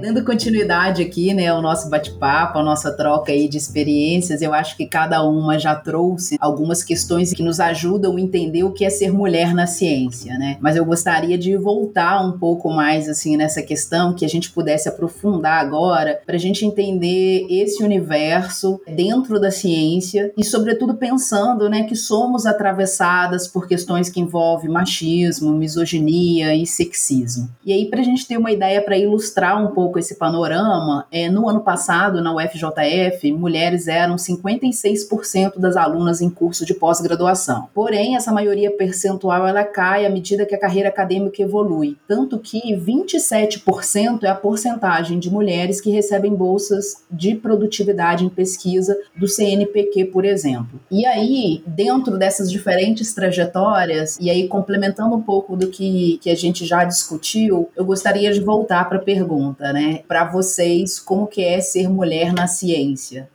Dando continuidade aqui, né, ao nosso bate-papo, a nossa troca aí de experiências, eu acho que cada uma já trouxe algumas questões que nos ajudam a entender o que é ser mulher na ciência, né? Mas eu gostaria de voltar um pouco mais assim nessa questão que a gente pudesse aprofundar agora para a gente entender esse universo dentro da ciência e sobretudo pensando, né, que somos atravessadas por questões que envolvem machismo, misoginia e sexismo. E aí para a gente ter uma ideia para ilustrar um pouco esse panorama, é, no ano passado, na UFJF, mulheres eram 56% das alunas em curso de pós-graduação. Porém, essa maioria percentual ela cai à medida que a carreira acadêmica evolui, tanto que 27% é a porcentagem de mulheres que recebem bolsas de produtividade em pesquisa do CNPq, por exemplo. E aí, dentro dessas diferentes trajetórias, e aí complementando um pouco do que, que a gente já discutiu, eu gostaria de voltar para a pergunta, né? Para vocês, como que é ser mulher na ciência?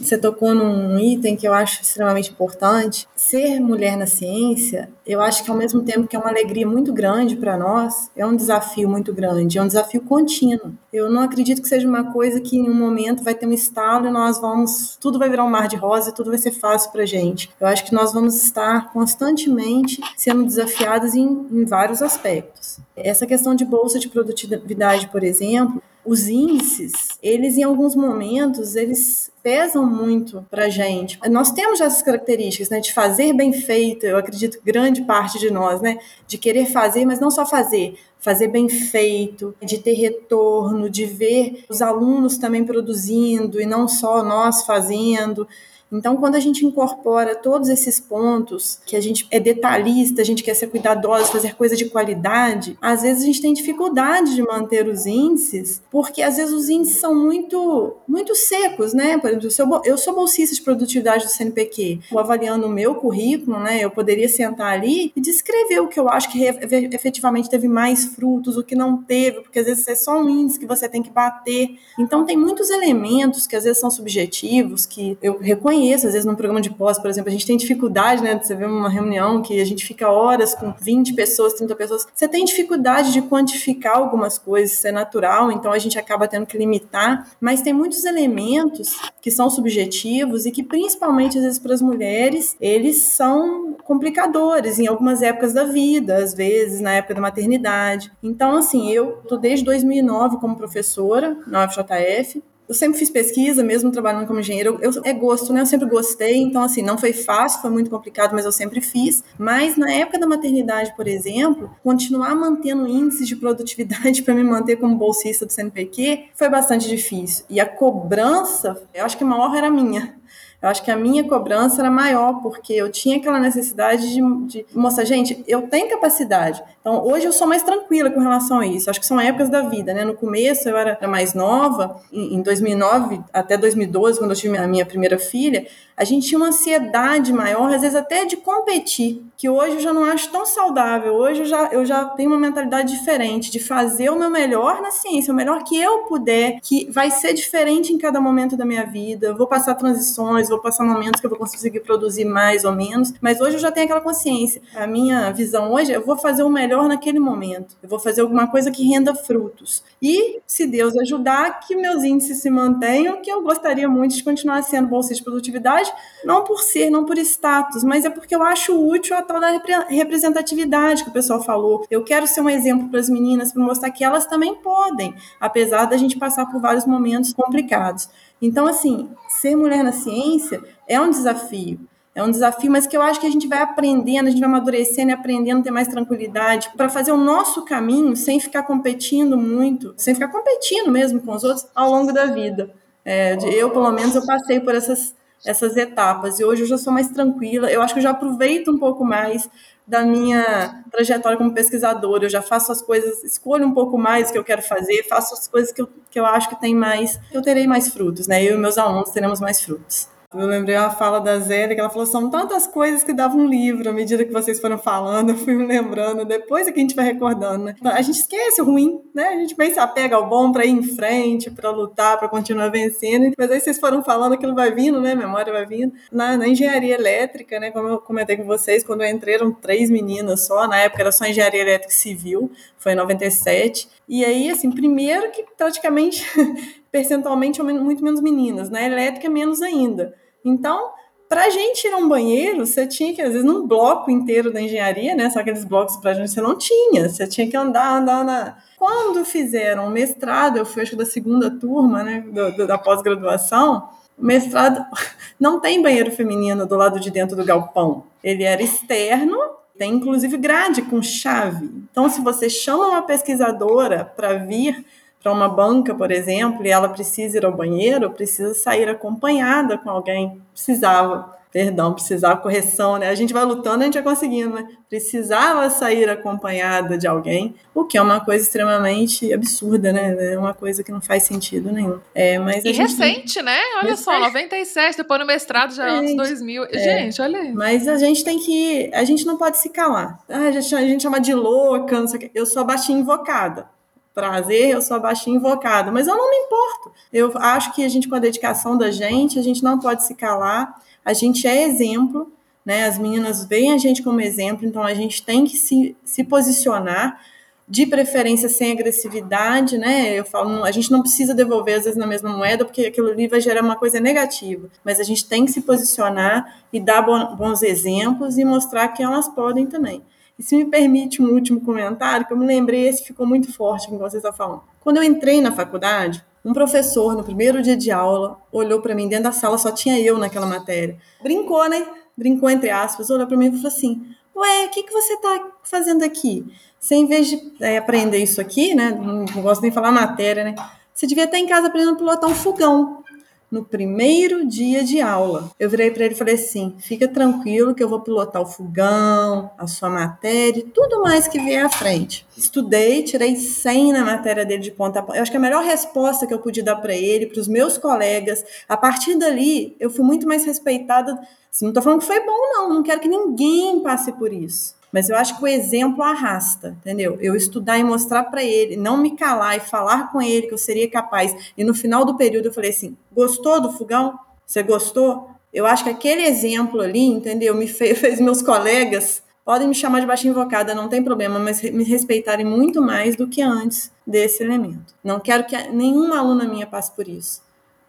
Você tocou num item que eu acho extremamente importante. Ser mulher na ciência, eu acho que ao mesmo tempo que é uma alegria muito grande para nós, é um desafio muito grande, é um desafio contínuo. Eu não acredito que seja uma coisa que em um momento vai ter um estalo e nós vamos, tudo vai virar um mar de rosa e tudo vai ser fácil para gente. Eu acho que nós vamos estar constantemente sendo desafiadas em, em vários aspectos. Essa questão de bolsa de produtividade, por exemplo, os índices, eles em alguns momentos, eles pesam muito para gente. Nós temos essas características, né, de fazer bem feito, eu acredito grande parte de nós, né, de querer fazer, mas não só fazer, fazer bem feito, de ter retorno, de ver os alunos também produzindo e não só nós fazendo. Então, quando a gente incorpora todos esses pontos, que a gente é detalhista, a gente quer ser cuidadoso, fazer coisa de qualidade, às vezes a gente tem dificuldade de manter os índices, porque às vezes os índices são muito, muito secos, né? Por exemplo, eu sou bolsista de produtividade do CNPq, avaliando o meu currículo, né? Eu poderia sentar ali e descrever o que eu acho que efetivamente teve mais frutos, o que não teve, porque às vezes é só um índice que você tem que bater. Então, tem muitos elementos que às vezes são subjetivos, que eu reconheço conheço, às vezes, num programa de pós, por exemplo, a gente tem dificuldade, né? Você vê uma reunião que a gente fica horas com 20 pessoas, 30 pessoas. Você tem dificuldade de quantificar algumas coisas, isso é natural, então a gente acaba tendo que limitar. Mas tem muitos elementos que são subjetivos e que, principalmente, às vezes, para as mulheres, eles são complicadores em algumas épocas da vida, às vezes, na época da maternidade. Então, assim, eu tô desde 2009 como professora na UFJF, eu sempre fiz pesquisa, mesmo trabalhando como engenheiro. Eu, é gosto, né? Eu sempre gostei. Então, assim, não foi fácil, foi muito complicado, mas eu sempre fiz. Mas na época da maternidade, por exemplo, continuar mantendo índices de produtividade para me manter como bolsista do CNPq foi bastante difícil. E a cobrança, eu acho que a maior era minha. Eu acho que a minha cobrança era maior, porque eu tinha aquela necessidade de, de mostrar, gente, eu tenho capacidade. Então, hoje eu sou mais tranquila com relação a isso. Acho que são épocas da vida, né? No começo eu era mais nova, em 2009 até 2012, quando eu tive a minha primeira filha, a gente tinha uma ansiedade maior, às vezes até de competir, que hoje eu já não acho tão saudável. Hoje eu já, eu já tenho uma mentalidade diferente, de fazer o meu melhor na ciência, o melhor que eu puder, que vai ser diferente em cada momento da minha vida. Eu vou passar transições, vou passar momentos que eu vou conseguir produzir mais ou menos, mas hoje eu já tenho aquela consciência. A minha visão hoje é eu vou fazer o melhor naquele momento. Eu vou fazer alguma coisa que renda frutos. E, se Deus ajudar, que meus índices se mantenham, que eu gostaria muito de continuar sendo bolsa de produtividade não por ser, não por status, mas é porque eu acho útil a tal da representatividade que o pessoal falou. Eu quero ser um exemplo para as meninas, para mostrar que elas também podem, apesar da gente passar por vários momentos complicados. Então, assim, ser mulher na ciência é um desafio. É um desafio, mas que eu acho que a gente vai aprendendo, a gente vai amadurecendo e aprendendo a ter mais tranquilidade para fazer o nosso caminho sem ficar competindo muito, sem ficar competindo mesmo com os outros ao longo da vida. É, eu, pelo menos, eu passei por essas essas etapas. E hoje eu já sou mais tranquila. Eu acho que eu já aproveito um pouco mais da minha trajetória como pesquisadora. Eu já faço as coisas, escolho um pouco mais o que eu quero fazer, faço as coisas que eu, que eu acho que tem mais, que eu terei mais frutos, né? Eu e meus alunos teremos mais frutos. Eu lembrei uma fala da Zélia, que ela falou: são tantas coisas que davam um livro, à medida que vocês foram falando, eu fui me lembrando, depois é que a gente vai recordando, né? A gente esquece o ruim, né? A gente bem se apega ao bom para ir em frente, para lutar, para continuar vencendo. Mas aí vocês foram falando, aquilo vai vindo, né? A memória vai vindo. Na, na, engenharia elétrica, né? Como eu comentei com vocês, quando eu entrei eram três meninas só, na época era só engenharia elétrica civil, foi em 97. E aí, assim, primeiro que praticamente, percentualmente, muito menos meninas, na elétrica menos ainda. Então, para a gente ir a um banheiro, você tinha que, às vezes, num bloco inteiro da engenharia, né? Só aqueles blocos para a gente você não tinha. Você tinha que andar, andar, andar. Quando fizeram o mestrado, eu fui, acho da segunda turma, né? Do, da pós-graduação. Mestrado não tem banheiro feminino do lado de dentro do galpão. Ele era externo, tem inclusive grade com chave. Então, se você chama uma pesquisadora para vir para uma banca, por exemplo, e ela precisa ir ao banheiro, precisa sair acompanhada com alguém. Precisava, perdão, precisava correção, né? A gente vai lutando, a gente vai conseguindo, né? Precisava sair acompanhada de alguém, o que é uma coisa extremamente absurda, né? É uma coisa que não faz sentido nenhum. É, mas e recente, tem... né? Olha recente. só, 97, depois no mestrado já é anos 2000. É. Gente, olha aí. Mas a gente tem que. A gente não pode se calar. Ah, a, gente, a gente chama de louca, não sei o que. Eu sou a baixinha invocada prazer, eu sou a baixinha invocada, mas eu não me importo. Eu acho que a gente, com a dedicação da gente, a gente não pode se calar, a gente é exemplo, né? As meninas veem a gente como exemplo, então a gente tem que se, se posicionar, de preferência sem agressividade, né? Eu falo, a gente não precisa devolver às vezes na mesma moeda, porque aquilo ali vai gerar uma coisa negativa, mas a gente tem que se posicionar e dar bons exemplos e mostrar que elas podem também. E se me permite um último comentário, que eu me lembrei, esse ficou muito forte com o que você está falando. Quando eu entrei na faculdade, um professor, no primeiro dia de aula, olhou para mim, dentro da sala só tinha eu naquela matéria. Brincou, né? Brincou entre aspas, olhou para mim e falou assim: Ué, o que, que você está fazendo aqui? Você, em vez de é, aprender isso aqui, né? Não gosto nem de falar matéria, né? Você devia estar em casa aprendendo a pilotar um fogão no primeiro dia de aula. Eu virei para ele e falei assim: fica tranquilo que eu vou pilotar o fogão, a sua matéria, tudo mais que vier à frente. Estudei, tirei 100 na matéria dele de ponta a ponta. Eu acho que a melhor resposta que eu pude dar para ele, para os meus colegas, a partir dali, eu fui muito mais respeitada. Assim, não estou falando que foi bom, não, não quero que ninguém passe por isso. Mas eu acho que o exemplo arrasta, entendeu? Eu estudar e mostrar para ele, não me calar e falar com ele que eu seria capaz. E no final do período eu falei assim: gostou do fogão? Você gostou? Eu acho que aquele exemplo ali, entendeu? Me fez, fez meus colegas podem me chamar de baixa invocada, não tem problema, mas me respeitarem muito mais do que antes desse elemento. Não quero que nenhuma aluna minha passe por isso.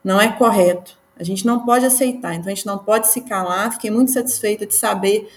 Não é correto. A gente não pode aceitar, então a gente não pode se calar. Fiquei muito satisfeita de saber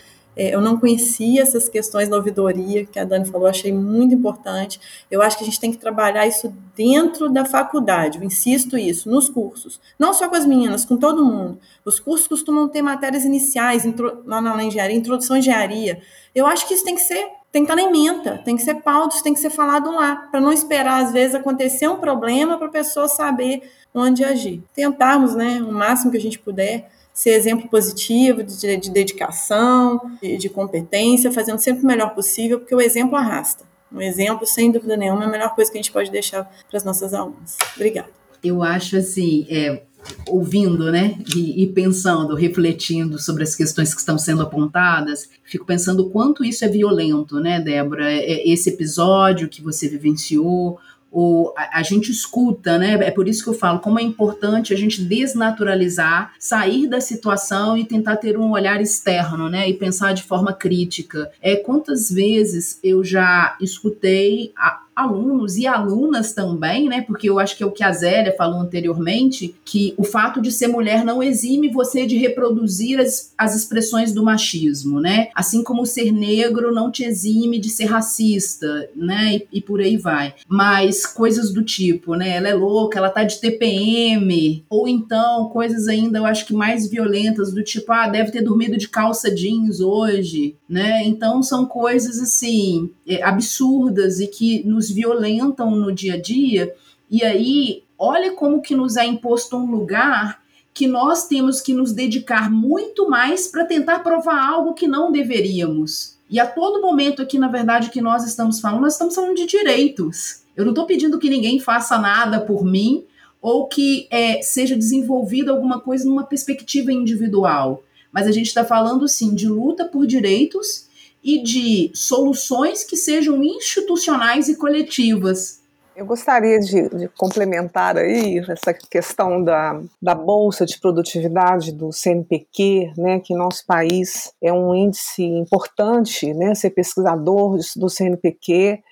é, eu não conhecia essas questões da ouvidoria que a Dani falou, achei muito importante. Eu acho que a gente tem que trabalhar isso dentro da faculdade, eu insisto isso, nos cursos. Não só com as meninas, com todo mundo. Os cursos costumam ter matérias iniciais, lá na engenharia, introdução à engenharia. Eu acho que isso tem que ser tem que estar na ementa, tem que ser pauta, tem que ser falado lá, para não esperar, às vezes, acontecer um problema para a pessoa saber onde agir. Tentarmos, né, o máximo que a gente puder, ser exemplo positivo de, de dedicação, de, de, competência, fazendo sempre o melhor possível, porque o exemplo arrasta. Um exemplo, sem dúvida nenhuma, é a melhor coisa que a gente pode deixar para as nossas alunas. Obrigada. Eu acho assim, é, ouvindo, né, e, e, pensando, refletindo sobre as questões que estão sendo apontadas, fico pensando o quanto isso é violento, né, Débora? É, é esse episódio que você vivenciou, ou a, a, gente escuta, né? É por isso que eu falo como é importante a gente desnaturalizar, sair da situação e tentar ter um olhar externo, né? E pensar de forma crítica. É quantas vezes eu já escutei a, alunos e alunas também, né? Porque eu acho que é o que a Zélia falou anteriormente, que o fato de ser mulher não exime você de reproduzir as, as expressões do machismo, né? Assim como ser negro não te exime de ser racista, né? E, e por aí vai. Mas coisas do tipo, né? Ela é louca, ela tá de TPM, ou então coisas ainda, eu acho que mais violentas, do tipo, ah, deve ter dormido de calça jeans hoje, né? Então são coisas assim, é, absurdas e que nos violentam no dia a dia. E aí, olha como que nos é imposto um lugar que nós temos que nos dedicar muito mais para tentar provar algo que não deveríamos. E a todo momento aqui, na verdade, que nós estamos falando, nós estamos falando de direitos. Eu não estou pedindo que ninguém faça nada por mim ou que é, seja desenvolvida alguma coisa numa perspectiva individual. Mas a gente está falando, sim, de luta por direitos e de soluções que sejam institucionais e coletivas. Eu gostaria de, de, complementar aí essa questão da, da Bolsa de Produtividade do CNPq, né, que nosso país é um índice importante, né, ser pesquisador do CNPq,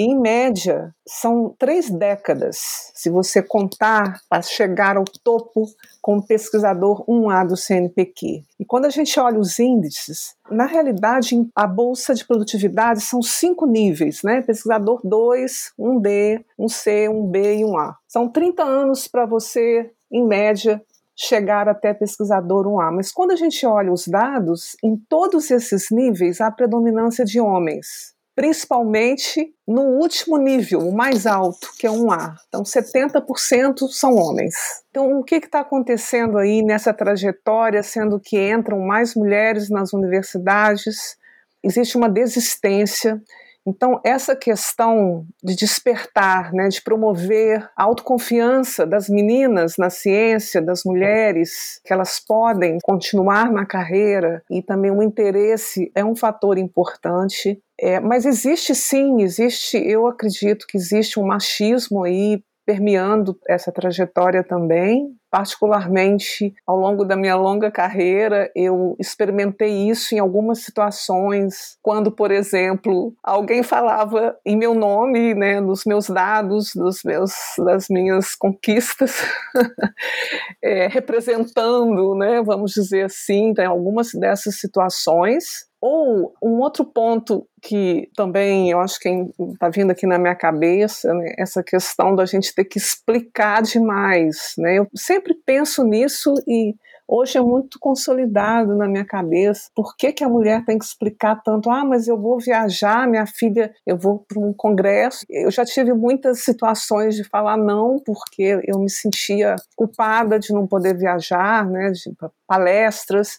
e, em média, são três décadas, se você contar, para chegar ao topo como pesquisador 1A do CNPq. E quando a gente olha os índices, na realidade, a bolsa de produtividade são cinco níveis, né? Pesquisador 2, 1D, 1C, 1B e 1A. São 30 anos para você, em média, chegar até pesquisador 1A. Mas quando a gente olha os dados, em todos esses níveis há predominância de homens principalmente no último nível, o mais alto, que é um A. Então, 70% são homens. Então, o que está acontecendo aí nessa trajetória, sendo que entram mais mulheres nas universidades? Existe uma desistência então, essa questão de despertar, né, de promover a autoconfiança das meninas na ciência, das mulheres, que elas podem continuar na carreira e também o interesse é um fator importante. É, mas existe sim, existe, eu acredito que existe um machismo aí permeando essa trajetória também. Particularmente ao longo da minha longa carreira, eu experimentei isso em algumas situações, quando, por exemplo, alguém falava em meu nome, né, nos meus dados, dos meus, das minhas conquistas, é, representando, né, vamos dizer assim, em algumas dessas situações. Ou um outro ponto que também eu acho que está vindo aqui na minha cabeça, né, essa questão da gente ter que explicar demais. Né? Eu sempre penso nisso e hoje é muito consolidado na minha cabeça. Por que, que a mulher tem que explicar tanto? Ah, mas eu vou viajar, minha filha, eu vou para um congresso. Eu já tive muitas situações de falar não, porque eu me sentia culpada de não poder viajar, né, de palestras.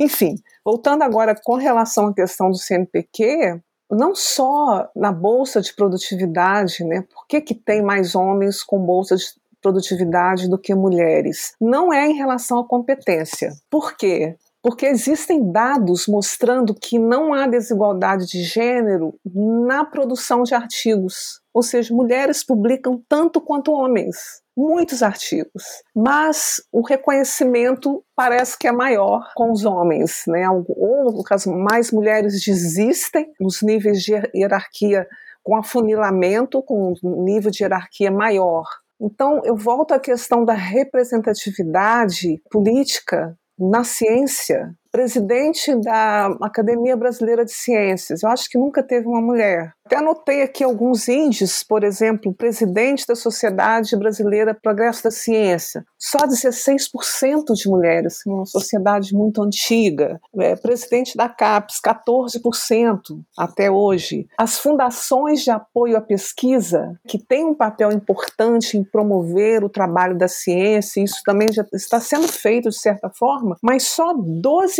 Enfim, voltando agora com relação à questão do CNPq, não só na bolsa de produtividade, né? Por que, que tem mais homens com bolsa de produtividade do que mulheres? Não é em relação à competência. Por quê? Porque existem dados mostrando que não há desigualdade de gênero na produção de artigos. Ou seja, mulheres publicam tanto quanto homens muitos artigos, mas o reconhecimento parece que é maior com os homens, né? Ou, no caso, mais mulheres desistem nos níveis de hierarquia com afunilamento, com um nível de hierarquia maior. Então, eu volto à questão da representatividade política na ciência, presidente da Academia Brasileira de Ciências. Eu acho que nunca teve uma mulher. Até anotei aqui alguns índices, por exemplo, presidente da Sociedade Brasileira Progresso da Ciência, só 16% de mulheres, uma sociedade muito antiga. É, presidente da CAPES, 14% até hoje. As fundações de apoio à pesquisa, que têm um papel importante em promover o trabalho da ciência, isso também já está sendo feito de certa forma, mas só 12%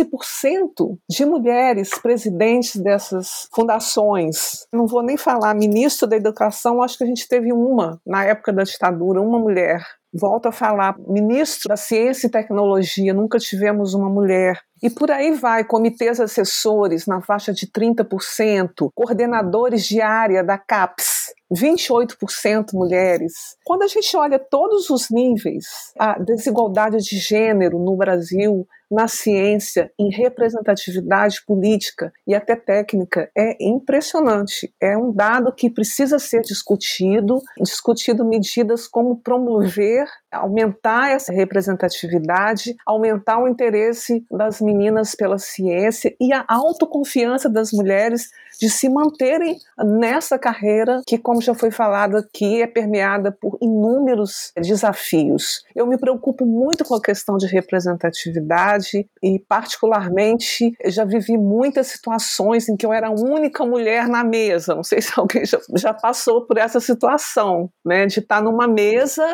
de mulheres presidentes dessas fundações. Não vou vou nem falar ministro da Educação, acho que a gente teve uma na época da ditadura, uma mulher. Volto a falar, ministro da Ciência e Tecnologia, nunca tivemos uma mulher. E por aí vai, comitês assessores na faixa de 30%, coordenadores de área da CAPES, 28% mulheres. Quando a gente olha todos os níveis, a desigualdade de gênero no Brasil na ciência, em representatividade política e até técnica é impressionante. É um dado que precisa ser discutido, discutido medidas como promover, aumentar essa representatividade, aumentar o interesse das meninas pela ciência e a autoconfiança das mulheres de se manterem nessa carreira que, como já foi falado aqui, é permeada por inúmeros desafios. Eu me preocupo muito com a questão de representatividade e, particularmente, já vivi muitas situações em que eu era a única mulher na mesa. Não sei se alguém já, já passou por essa situação, né, de estar numa mesa,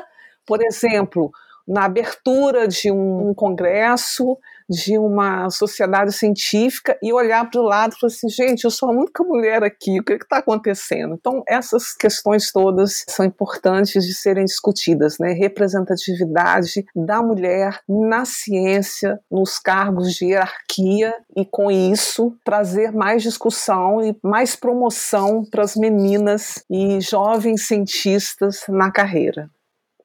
por exemplo, na abertura de um, congresso, de uma sociedade científica e olhar para o lado e falar assim, gente, eu sou a única mulher aqui, o que está acontecendo? Então, essas questões todas são importantes de serem discutidas, né? Representatividade da mulher na ciência, nos cargos de hierarquia e, com isso, trazer mais discussão e mais promoção para as meninas e jovens cientistas na carreira.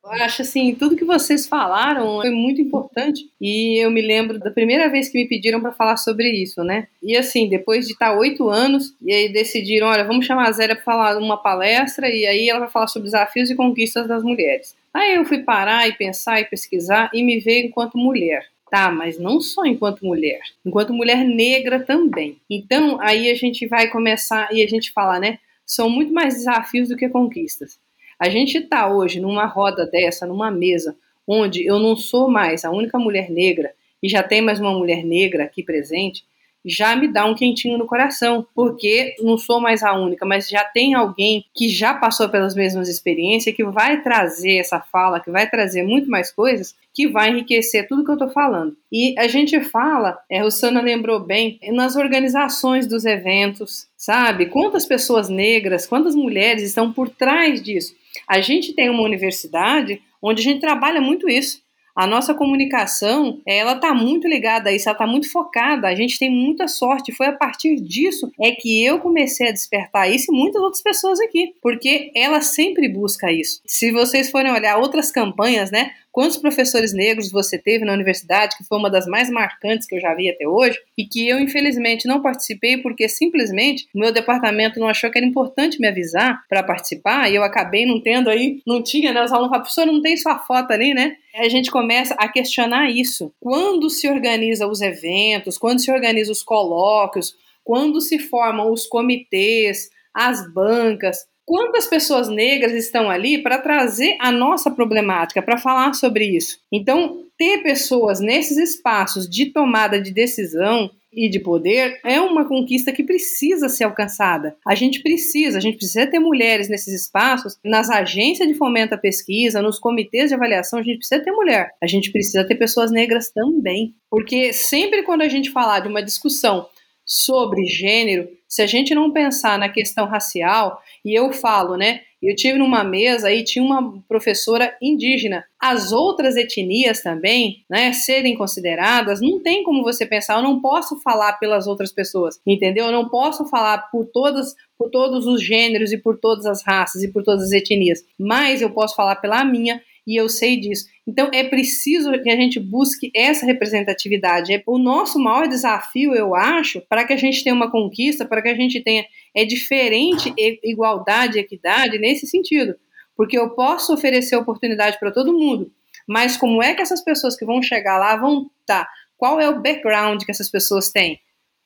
Eu acho assim, tudo que vocês falaram foi muito importante e eu me lembro da primeira vez que me pediram para falar sobre isso, né? E assim, depois de estar oito anos, e aí decidiram, olha, vamos chamar a Zélia para falar uma palestra e aí ela vai falar sobre desafios e conquistas das mulheres. Aí eu fui parar e pensar e pesquisar e me ver enquanto mulher. Tá, mas não só enquanto mulher, enquanto mulher negra também. Então, aí a gente vai começar e a gente fala, né? São muito mais desafios do que conquistas. A gente está hoje numa roda dessa, numa mesa, onde eu não sou mais a única mulher negra e já tem mais uma mulher negra aqui presente, já me dá um quentinho no coração, porque não sou mais a única, mas já tem alguém que já passou pelas mesmas experiências, que vai trazer essa fala, que vai trazer muito mais coisas, que vai enriquecer tudo que eu estou falando. E a gente fala, é, a Rosana lembrou bem, nas organizações dos eventos, sabe? Quantas pessoas negras, quantas mulheres estão por trás disso? A gente tem uma universidade onde a gente trabalha muito isso. A nossa comunicação, ela está muito ligada a isso, ela está muito focada. A gente tem muita sorte. Foi a partir disso é que eu comecei a despertar isso e muitas outras pessoas aqui, porque ela sempre busca isso. Se vocês forem olhar outras campanhas, né? Quantos professores negros você teve na universidade, que foi uma das mais marcantes que eu já vi até hoje, e que eu, infelizmente, não participei porque simplesmente o meu departamento não achou que era importante me avisar para participar, e eu acabei não tendo aí, não tinha, né? Os alunos falam, professor, não tem sua foto ali, né? A gente começa a questionar isso. Quando se organiza os eventos, quando se organiza os colóquios, quando se formam os comitês, as bancas, quantas pessoas negras estão ali para trazer a nossa problemática, para falar sobre isso. Então, ter pessoas nesses espaços de tomada de decisão e de poder é uma conquista que precisa ser alcançada. A gente precisa, a gente precisa ter mulheres nesses espaços, nas agências de fomento à pesquisa, nos comitês de avaliação, a gente precisa ter mulher. A gente precisa ter pessoas negras também, porque sempre quando a gente falar de uma discussão sobre gênero, se a gente não pensar na questão racial, e eu falo, né? Eu tive numa mesa e tinha uma professora indígena. As outras etnias também, né, serem consideradas, não tem como você pensar, eu não posso falar pelas outras pessoas, entendeu? Eu não posso falar por todas, por todos os gêneros e por todas as raças e por todas as etnias, mas eu posso falar pela minha e eu sei disso. Então é preciso que a gente busque essa representatividade. É o nosso maior desafio, eu acho, para que a gente tenha uma conquista, para que a gente tenha é diferente igualdade, equidade nesse sentido, porque eu posso oferecer oportunidade para todo mundo, mas como é que essas pessoas que vão chegar lá vão estar? Tá? Qual é o background que essas pessoas têm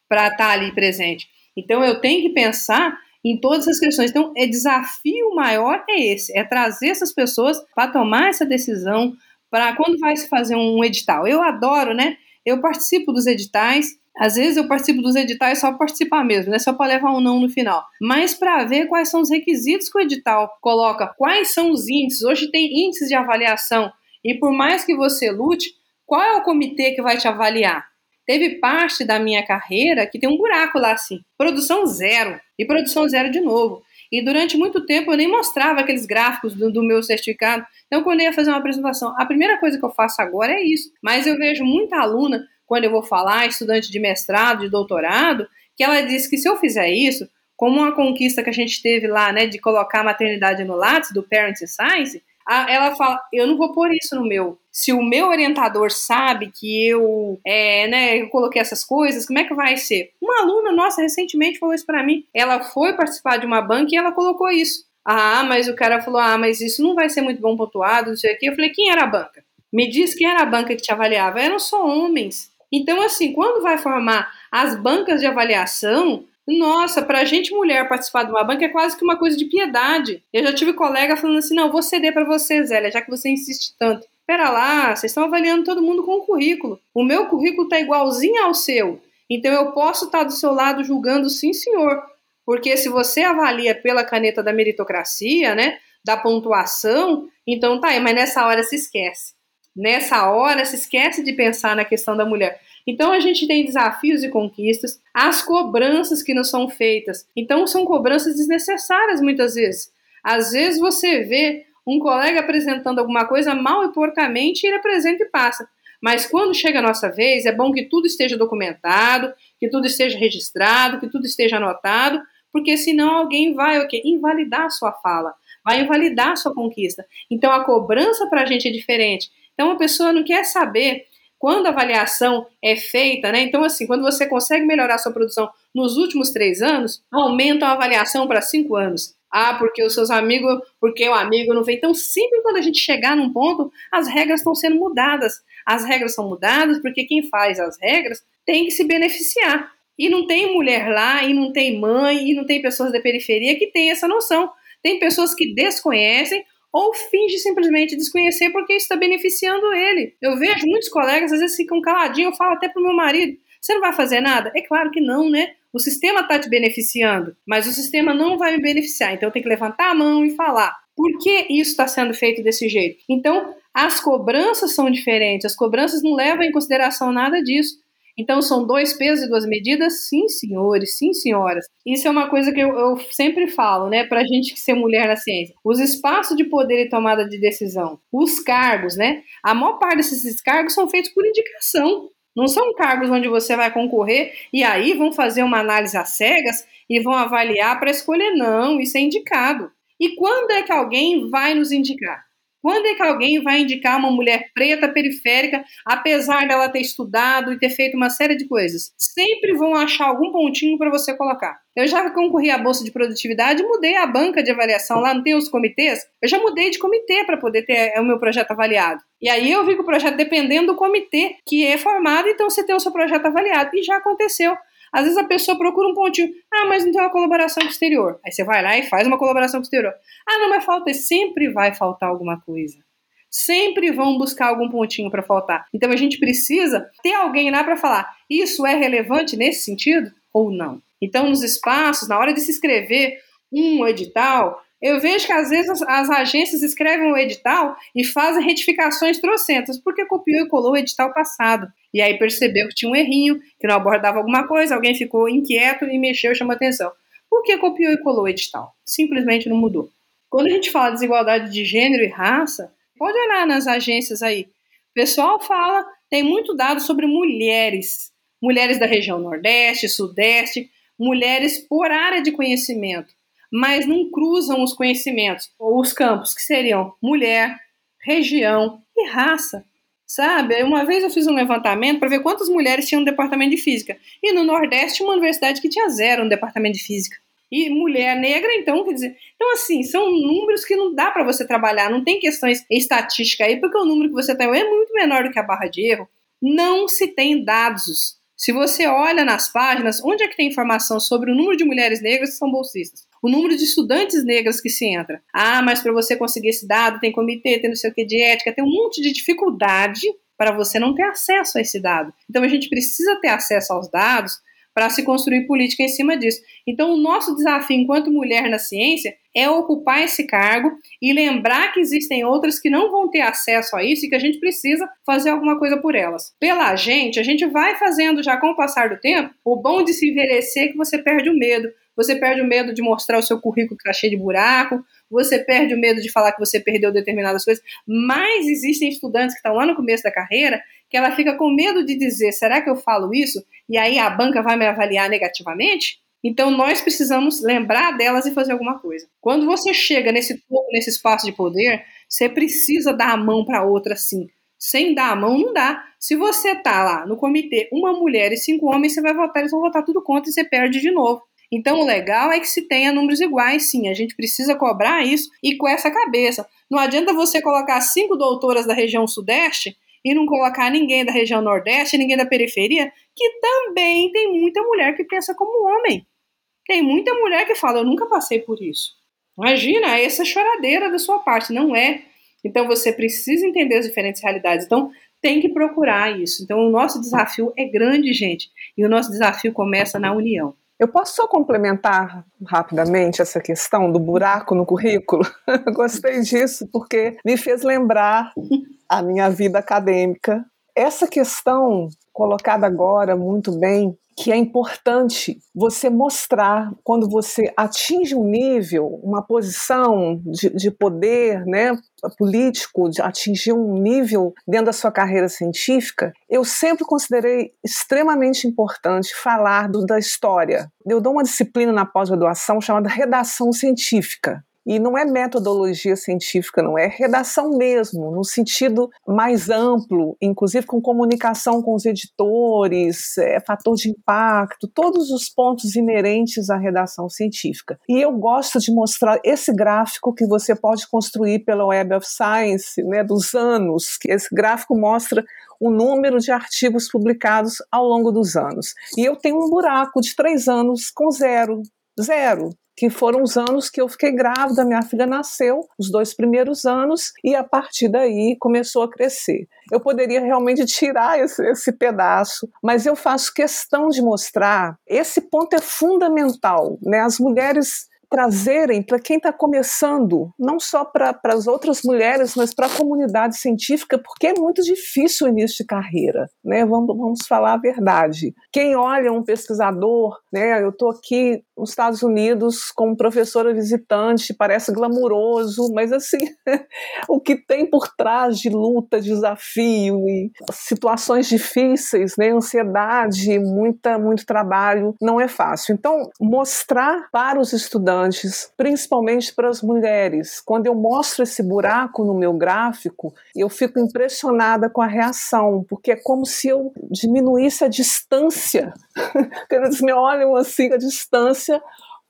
para estar tá ali presente? Então eu tenho que pensar em todas as questões. Então, é desafio maior é esse, é trazer essas pessoas para tomar essa decisão, para quando vai se fazer um edital. Eu adoro, né? Eu participo dos editais. Às vezes eu participo dos editais só para participar mesmo, né? Só para levar um não no final. Mas para ver quais são os requisitos que o edital coloca, quais são os índices. Hoje tem índices de avaliação. E por mais que você lute, qual é o comitê que vai te avaliar? Teve parte da minha carreira que tem um buraco lá assim, produção zero e produção zero de novo. E durante muito tempo eu nem mostrava aqueles gráficos do, do, meu certificado. Então, quando eu ia fazer uma apresentação, a primeira coisa que eu faço agora é isso. Mas eu vejo muita aluna, quando eu vou falar, estudante de mestrado, de doutorado, que ela diz que se eu fizer isso, como uma conquista que a gente teve lá, né, de colocar a maternidade no Lattes, do Parent Science, ela fala, eu não vou pôr isso no meu. Se o meu orientador sabe que eu, é, né, eu coloquei essas coisas, como é que vai ser? Uma aluna nossa recentemente falou isso para mim. Ela foi participar de uma banca e ela colocou isso. Ah, mas o cara falou, ah, mas isso não vai ser muito bom pontuado, não sei o quê. Eu falei, quem era a banca? Me diz quem era a banca que te avaliava. Eram só homens. Então, assim, quando vai formar as bancas de avaliação, nossa, pra gente mulher participar de uma banca é quase que uma coisa de piedade. Eu já tive colega falando assim: não, vou ceder para você, Zélia, já que você insiste tanto. Pera lá, vocês estão avaliando todo mundo com o currículo. O meu currículo tá igualzinho ao seu. Então eu posso estar tá do seu lado julgando sim, senhor. Porque se você avalia pela caneta da meritocracia, né, da pontuação, então tá aí, mas nessa hora se esquece. Nessa hora se esquece de pensar na questão da mulher. Então a gente tem desafios e conquistas, as cobranças que nos são feitas. Então são cobranças desnecessárias muitas vezes. Às vezes você vê um colega apresentando alguma coisa mal e porcamente, ele apresenta e passa. Mas quando chega a nossa vez, é bom que tudo esteja documentado, que tudo esteja registrado, que tudo esteja anotado, porque senão alguém vai o quê? invalidar a sua fala, vai invalidar a sua conquista. Então a cobrança para a gente é diferente. Então a pessoa não quer saber quando a avaliação é feita, né? Então, assim, quando você consegue melhorar a sua produção nos últimos três anos, aumenta a avaliação para cinco anos. Ah, porque os seus amigos, porque o amigo não vem. Então, sempre quando a gente chegar num ponto, as regras estão sendo mudadas. As regras são mudadas porque quem faz as regras tem que se beneficiar. E não tem mulher lá, e não tem mãe, e não tem pessoas da periferia que tem essa noção. Tem pessoas que desconhecem ou finge simplesmente desconhecer porque está beneficiando ele. Eu vejo muitos colegas, às vezes ficam caladinhos, eu falo até pro meu marido, você não vai fazer nada? É claro que não, né? O sistema está te beneficiando, mas o sistema não vai me beneficiar. Então eu tenho que levantar a mão e falar. Por que isso está sendo feito desse jeito? Então, as cobranças são diferentes, as cobranças não levam em consideração nada disso. Então, são dois pesos e duas medidas? Sim, senhores, sim, senhoras. Isso é uma coisa que eu, eu sempre falo, né, para a gente ser mulher na ciência. Os espaços de poder e tomada de decisão, os cargos, né? A maior parte desses cargos são feitos por indicação. Não são cargos onde você vai concorrer e aí vão fazer uma análise às cegas e vão avaliar para escolher. Não, isso é indicado. E quando é que alguém vai nos indicar? Quando é que alguém vai indicar uma mulher preta periférica, apesar dela ter estudado e ter feito uma série de coisas? Sempre vão achar algum pontinho para você colocar. Eu já concorri à bolsa de produtividade, mudei a banca de avaliação lá, não tem os comitês? Eu já mudei de comitê para poder ter o meu projeto avaliado. E aí eu vi que o projeto, dependendo do comitê que é formado, então você tem o seu projeto avaliado. E já aconteceu. Às vezes a pessoa procura um pontinho. Ah, mas não tem uma colaboração com o exterior. Aí você vai lá e faz uma colaboração com o exterior. Ah, não, mas falta. Sempre vai faltar alguma coisa. Sempre vão buscar algum pontinho para faltar. Então a gente precisa ter alguém lá para falar: isso é relevante nesse sentido ou não? Então, nos espaços, na hora de se escrever um edital, eu vejo que às vezes as, as agências escrevem o edital e fazem retificações trocentas, porque copiou e colou o edital passado. E aí percebeu que tinha um errinho, que não abordava alguma coisa, alguém ficou inquieto e mexeu e chamou atenção. Por que copiou e colou o edital? Simplesmente não mudou. Quando a gente fala de desigualdade de gênero e raça, pode olhar nas agências aí. O pessoal fala, tem muito dado sobre mulheres. Mulheres da região Nordeste, Sudeste, mulheres por área de conhecimento mas não cruzam os conhecimentos, ou os campos, que seriam mulher, região e raça. Sabe? Uma vez eu fiz um levantamento para ver quantas mulheres tinham no departamento de física. E no Nordeste, uma universidade que tinha zero no departamento de física. E mulher negra, então, quer dizer. Então, assim, são números que não dá para você trabalhar. Não tem questões estatísticas aí, porque o número que você tem é muito menor do que a barra de erro. Não se tem dados. Se você olha nas páginas, onde é que tem informação sobre o número de mulheres negras que são bolsistas? o número de estudantes negras que se entra. Ah, mas para você conseguir esse dado, tem comitê, tem não sei o que de ética, tem um monte de dificuldade para você não ter acesso a esse dado. Então a gente precisa ter acesso aos dados para se construir política em cima disso. Então, o nosso desafio enquanto mulher na ciência é ocupar esse cargo e lembrar que existem outras que não vão ter acesso a isso e que a gente precisa fazer alguma coisa por elas. Pela gente, a gente vai fazendo já com o passar do tempo. O bom de se envelhecer é que você perde o medo você perde o medo de mostrar o seu currículo que está cheio de buraco, você perde o medo de falar que você perdeu determinadas coisas, mas existem estudantes que estão lá no começo da carreira que ela fica com medo de dizer, será que eu falo isso? E aí a banca vai me avaliar negativamente? Então nós precisamos lembrar delas e fazer alguma coisa. Quando você chega nesse nesse espaço de poder, você precisa dar a mão para outra sim. Sem dar a mão não dá. Se você tá lá no comitê, uma mulher e cinco homens, você vai votar, eles vão votar tudo contra e você perde de novo. Então, o legal é que se tenha números iguais, sim. A gente precisa cobrar isso e com essa cabeça. Não adianta você colocar cinco doutoras da região sudeste e não colocar ninguém da região nordeste, ninguém da periferia, que também tem muita mulher que pensa como homem. Tem muita mulher que fala, eu nunca passei por isso. Imagina, essa choradeira da sua parte, não é. Então você precisa entender as diferentes realidades. Então tem que procurar isso. Então o nosso desafio é grande, gente. E o nosso desafio começa na união. Eu posso só complementar rapidamente essa questão do buraco no currículo? Gostei disso porque me fez lembrar a minha vida acadêmica, essa questão colocada agora muito bem que é importante você mostrar quando você atinge um nível, uma posição de, de poder né, político, de atingir um nível dentro da sua carreira científica, eu sempre considerei extremamente importante falar do, da história. Eu dou uma disciplina na pós-graduação chamada redação científica. E não é metodologia científica, não é redação mesmo, no sentido mais amplo, inclusive com comunicação com os editores, é, fator de impacto, todos os pontos inerentes à redação científica. E eu gosto de mostrar esse gráfico que você pode construir pela Web of Science, né, dos anos, que esse gráfico mostra o número de artigos publicados ao longo dos anos. E eu tenho um buraco de três anos com zero. Zero que foram os anos que eu fiquei grávida, minha filha nasceu, os dois primeiros anos, e a partir daí começou a crescer. Eu poderia realmente tirar esse, esse pedaço, mas eu faço questão de mostrar, esse ponto é fundamental, né? As mulheres trazerem para quem está começando, não só para as outras mulheres, mas para a comunidade científica, porque é muito difícil o início de carreira, né? Vamos, vamos falar a verdade. Quem olha um pesquisador, né? Eu estou aqui nos Estados Unidos como professora visitante, parece glamuroso, mas assim, o que tem por trás de luta, desafio e situações difíceis, né? Ansiedade, muita, muito trabalho, não é fácil. Então, mostrar para os estudantes estudantes, principalmente para as mulheres. Quando eu mostro esse buraco no meu gráfico, eu fico impressionada com a reação, porque é como se eu diminuísse a distância. Eles me olham assim, a distância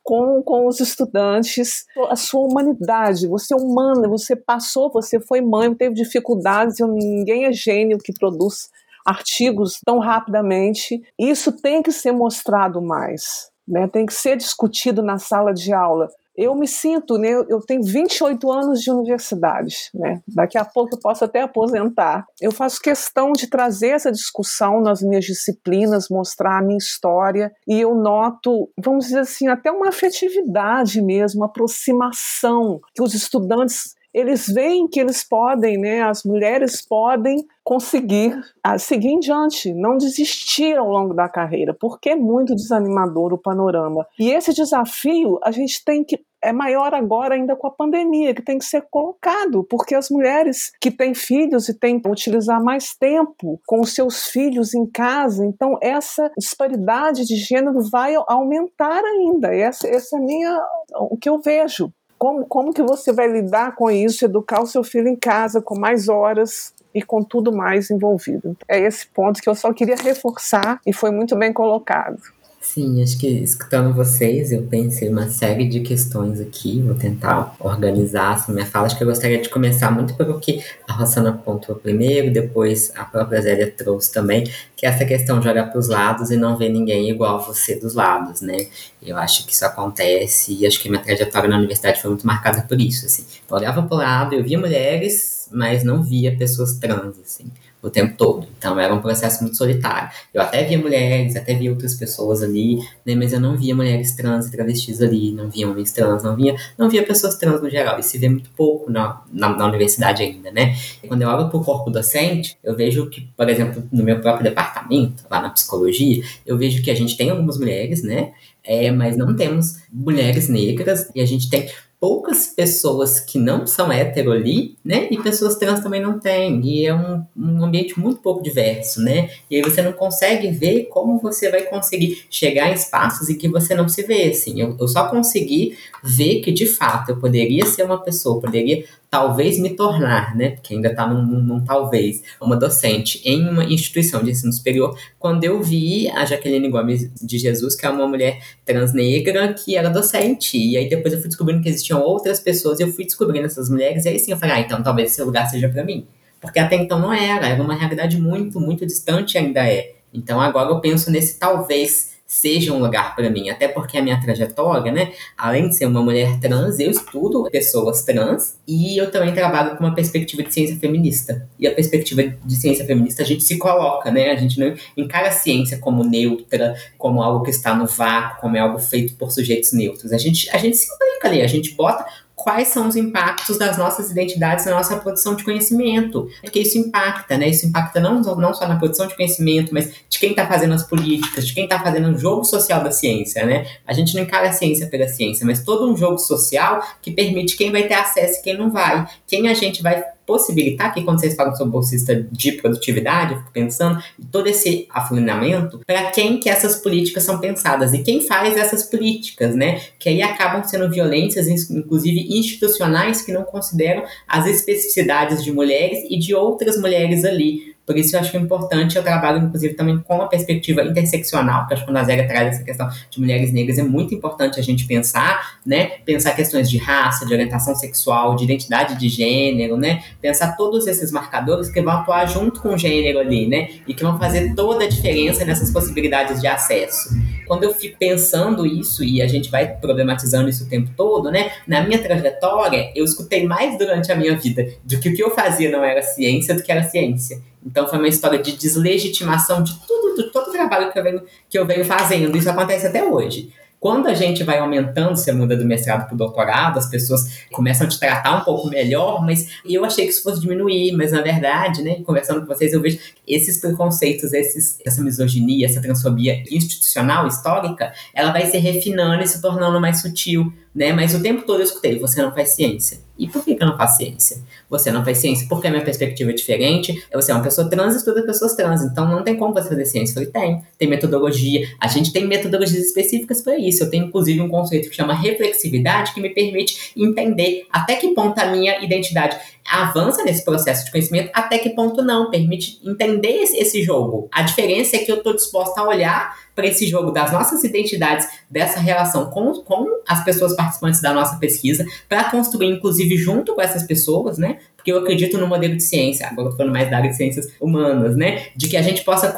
com, com os estudantes, a sua humanidade, você é humana, você passou, você foi mãe, teve dificuldades, ninguém é gênio que produz artigos tão rapidamente. Isso tem que ser mostrado mais né, tem que ser discutido na sala de aula. Eu me sinto, né, eu tenho 28 anos de universidade, né, daqui a pouco eu posso até aposentar. Eu faço questão de trazer essa discussão nas minhas disciplinas, mostrar a minha história, e eu noto, vamos dizer assim, até uma afetividade mesmo, uma aproximação que os estudantes eles veem que eles podem, né, as mulheres podem conseguir seguir em diante, não desistir ao longo da carreira, porque é muito desanimador o panorama. E esse desafio a gente tem que é maior agora ainda com a pandemia, que tem que ser colocado, porque as mulheres que têm filhos e têm que utilizar mais tempo com os seus filhos em casa, então essa disparidade de gênero vai aumentar ainda. Essa, essa é minha, o que eu vejo. Como, como que você vai lidar com isso, educar o seu filho em casa com mais horas e com tudo mais envolvido? É esse ponto que eu só queria reforçar e foi muito bem colocado. Sim, acho que escutando vocês, eu pensei uma série de questões aqui, vou tentar organizar essa minha fala. Acho que eu gostaria de começar muito pelo que a Rossana apontou primeiro, depois a própria Zélia trouxe também, que é essa questão de olhar para os lados e não ver ninguém igual você dos lados, né? Eu acho que isso acontece e acho que minha trajetória na universidade foi muito marcada por isso, assim. Eu olhava para o lado, eu via mulheres, mas não via pessoas trans, assim o tempo todo. Então era um processo muito solitário. Eu até via mulheres, até via outras pessoas ali, né, mas eu não via mulheres trans e travestis ali, não via homens trans, não via, não via pessoas trans no geral. E se vê muito pouco na, na, na universidade ainda, né? E quando eu olho para o corpo docente, eu vejo que, por exemplo, no meu próprio departamento, lá na psicologia, eu vejo que a gente tem algumas mulheres, né? É, mas não temos mulheres negras e a gente tem poucas pessoas que não são hétero ali, né? E pessoas trans também não tem. E é um, um ambiente muito pouco diverso, né? E aí você não consegue ver como você vai conseguir chegar em espaços em que você não se vê, assim. Eu, eu só consegui ver que, de fato, eu poderia ser uma pessoa, poderia talvez me tornar, né, porque ainda está num, num, talvez, uma docente em uma instituição de ensino superior, quando eu vi a Jaqueline Gomes de Jesus, que é uma mulher transnegra que era docente, e aí depois eu fui descobrindo que existiam outras pessoas, e eu fui descobrindo essas mulheres, e aí sim eu falei, ah, então talvez esse lugar seja para mim. Porque até então não era, era uma realidade muito, muito distante ainda é. Então agora eu penso nesse talvez seja um lugar para mim, até porque a minha trajetória, né, além de ser uma mulher trans, eu estudo pessoas trans e eu também trabalho com uma perspectiva de ciência feminista. E a perspectiva de ciência feminista a gente se coloca, né, a gente não encara a ciência como neutra, como algo que está no vácuo, como é algo feito por sujeitos neutros. A gente a gente se implica ali, a gente bota quais são os impactos das nossas identidades na nossa produção de conhecimento. Porque isso impacta, né? Isso impacta não, não só na produção de conhecimento, mas de quem está fazendo as políticas, de quem está fazendo o jogo social da ciência, né? A gente não encara a ciência pela ciência, mas todo um jogo social que permite quem vai ter acesso e quem não vai, quem a gente vai possibilitar que quando vocês falam sobre bolsista de produtividade, eu fico pensando todo esse afunilamento para quem que essas políticas são pensadas e quem faz essas políticas, né? Que aí acabam sendo violências, inclusive institucionais, que não consideram as especificidades de mulheres e de outras mulheres ali. Por isso eu acho que é importante, eu trabalho inclusive também com a perspectiva interseccional, porque acho que quando a Zélia traz essa questão de mulheres negras, é muito importante a gente pensar, né? Pensar questões de raça, de orientação sexual, de identidade de gênero, né? Pensar todos esses marcadores que vão atuar junto com o gênero ali, né? E que vão fazer toda a diferença nessas possibilidades de acesso. Quando eu fico pensando isso, e a gente vai problematizando isso o tempo todo, né? Na minha trajetória, eu escutei mais durante a minha vida de que o que eu fazia não era ciência do que era ciência. Então foi uma história de deslegitimação de tudo, de todo o trabalho que eu venho, que eu venho fazendo. Isso acontece até hoje. Quando a gente vai aumentando, você muda do mestrado para o doutorado, as pessoas começam a te tratar um pouco melhor, mas eu achei que isso fosse diminuir, mas na verdade, né, conversando com vocês, eu vejo esses preconceitos, esses, essa misoginia, essa transfobia institucional, histórica, ela vai se refinando e se tornando mais sutil, né? Mas o tempo todo eu escutei, você não faz ciência. E por que, que eu não faço ciência? Você não faz ciência porque a minha perspectiva é diferente. Você é uma pessoa trans e estuda pessoas trans. Então não tem como você fazer ciência. Eu falei, tem. Tem metodologia. A gente tem metodologias específicas para isso. Eu tenho, inclusive, um conceito que chama reflexividade, que me permite entender até que ponto a minha identidade avança nesse processo de conhecimento, até que ponto não. Permite entender esse, esse jogo. A diferença é que eu estou disposta a olhar para esse jogo das nossas identidades, dessa relação com, com as pessoas participantes da nossa pesquisa, para construir, inclusive, junto com essas pessoas, né? Porque eu acredito no modelo de ciência, agora estou falando mais da área de ciências humanas, né? De que a gente possa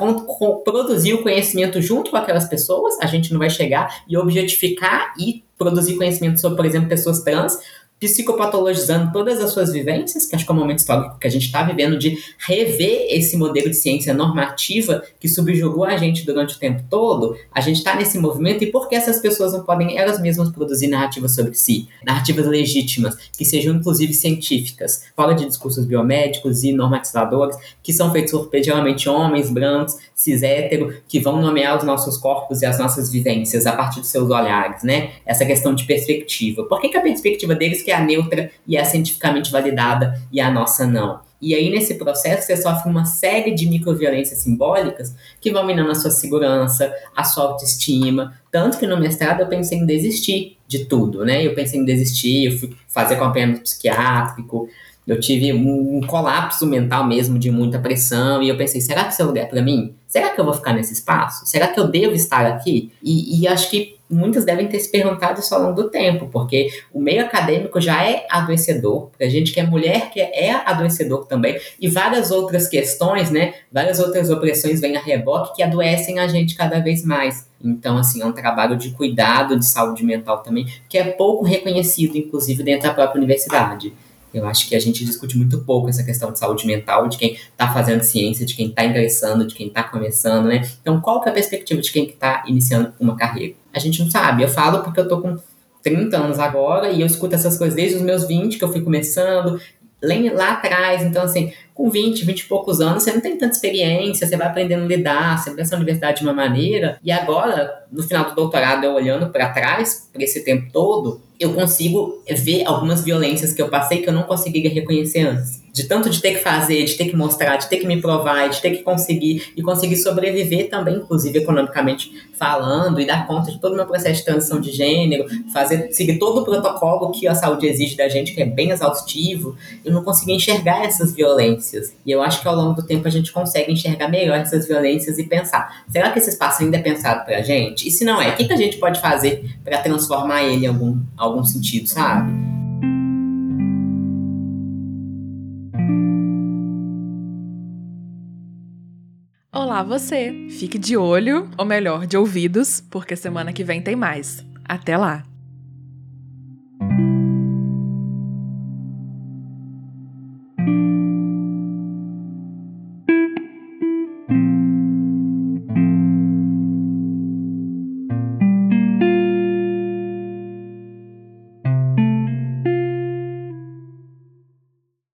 produzir o conhecimento junto com aquelas pessoas, a gente não vai chegar e objetificar e produzir conhecimento sobre, por exemplo, pessoas trans, psicopatologizando todas as suas vivências, que acho que é um momento histórico que a gente está vivendo de rever esse modelo de ciência normativa que subjugou a gente durante o tempo todo, a gente está nesse movimento e por que essas pessoas não podem elas mesmas produzir narrativas sobre si, narrativas legítimas, que sejam inclusive científicas, fala de discursos biomédicos e normatizadores, que são feitos por geralmente homens brancos, cis hétero, que vão nomear os nossos corpos e as nossas vivências a partir dos seus olhares, né? Essa questão de perspectiva. Por que, que a perspectiva deles que é a neutra e é cientificamente validada e a nossa não. E aí, nesse processo, você sofre uma série de microviolências simbólicas que vão minando a sua segurança, a sua autoestima. Tanto que no mestrado eu pensei em desistir de tudo, né? Eu pensei em desistir, eu fui fazer acompanhamento psiquiátrico, eu tive um colapso mental mesmo de muita pressão e eu pensei, será que esse é o lugar para mim? Será que eu vou ficar nesse espaço? Será que eu devo estar aqui? E, e acho que muitas devem ter se perguntado isso ao longo do tempo, porque o meio acadêmico já é adoecedor, a gente que é mulher que é adoecedor também, e várias outras questões, né, várias outras opressões vêm a reboque que adoecem a gente cada vez mais. Então, assim, é um trabalho de cuidado de saúde mental também, que é pouco reconhecido, inclusive, dentro da própria universidade. Eu acho que a gente discute muito pouco essa questão de saúde mental, de quem está fazendo ciência, de quem está ingressando, de quem está começando, né? Então, qual que é a perspectiva de quem está iniciando uma carreira? A gente não sabe. Eu falo porque eu tô com 30 anos agora e eu escuto essas coisas desde os meus 20, que eu fui começando, lá atrás. Então, assim, com 20, 20 e poucos anos, você não tem tanta experiência, você vai aprendendo a lidar, você pensa na universidade de uma maneira. E agora, no final do doutorado, eu olhando para trás, por esse tempo todo, eu consigo ver algumas violências que eu passei que eu não conseguiria reconhecer antes. De tanto de ter que fazer, de ter que mostrar, de ter que me provar, de ter que conseguir e conseguir sobreviver também, inclusive economicamente falando, e dar conta de todo o meu processo de transição de gênero, fazer, seguir todo o protocolo que a saúde exige da gente, que é bem exaustivo, eu não conseguia enxergar essas violências. E eu acho que ao longo do tempo a gente consegue enxergar melhor essas violências e pensar: será que esse espaço ainda é pensado pra gente? E se não é, o que, que a gente pode fazer para transformar ele em algum, algum sentido, sabe? Olá, você! Fique de olho, ou melhor, de ouvidos, porque semana que vem tem mais. Até lá!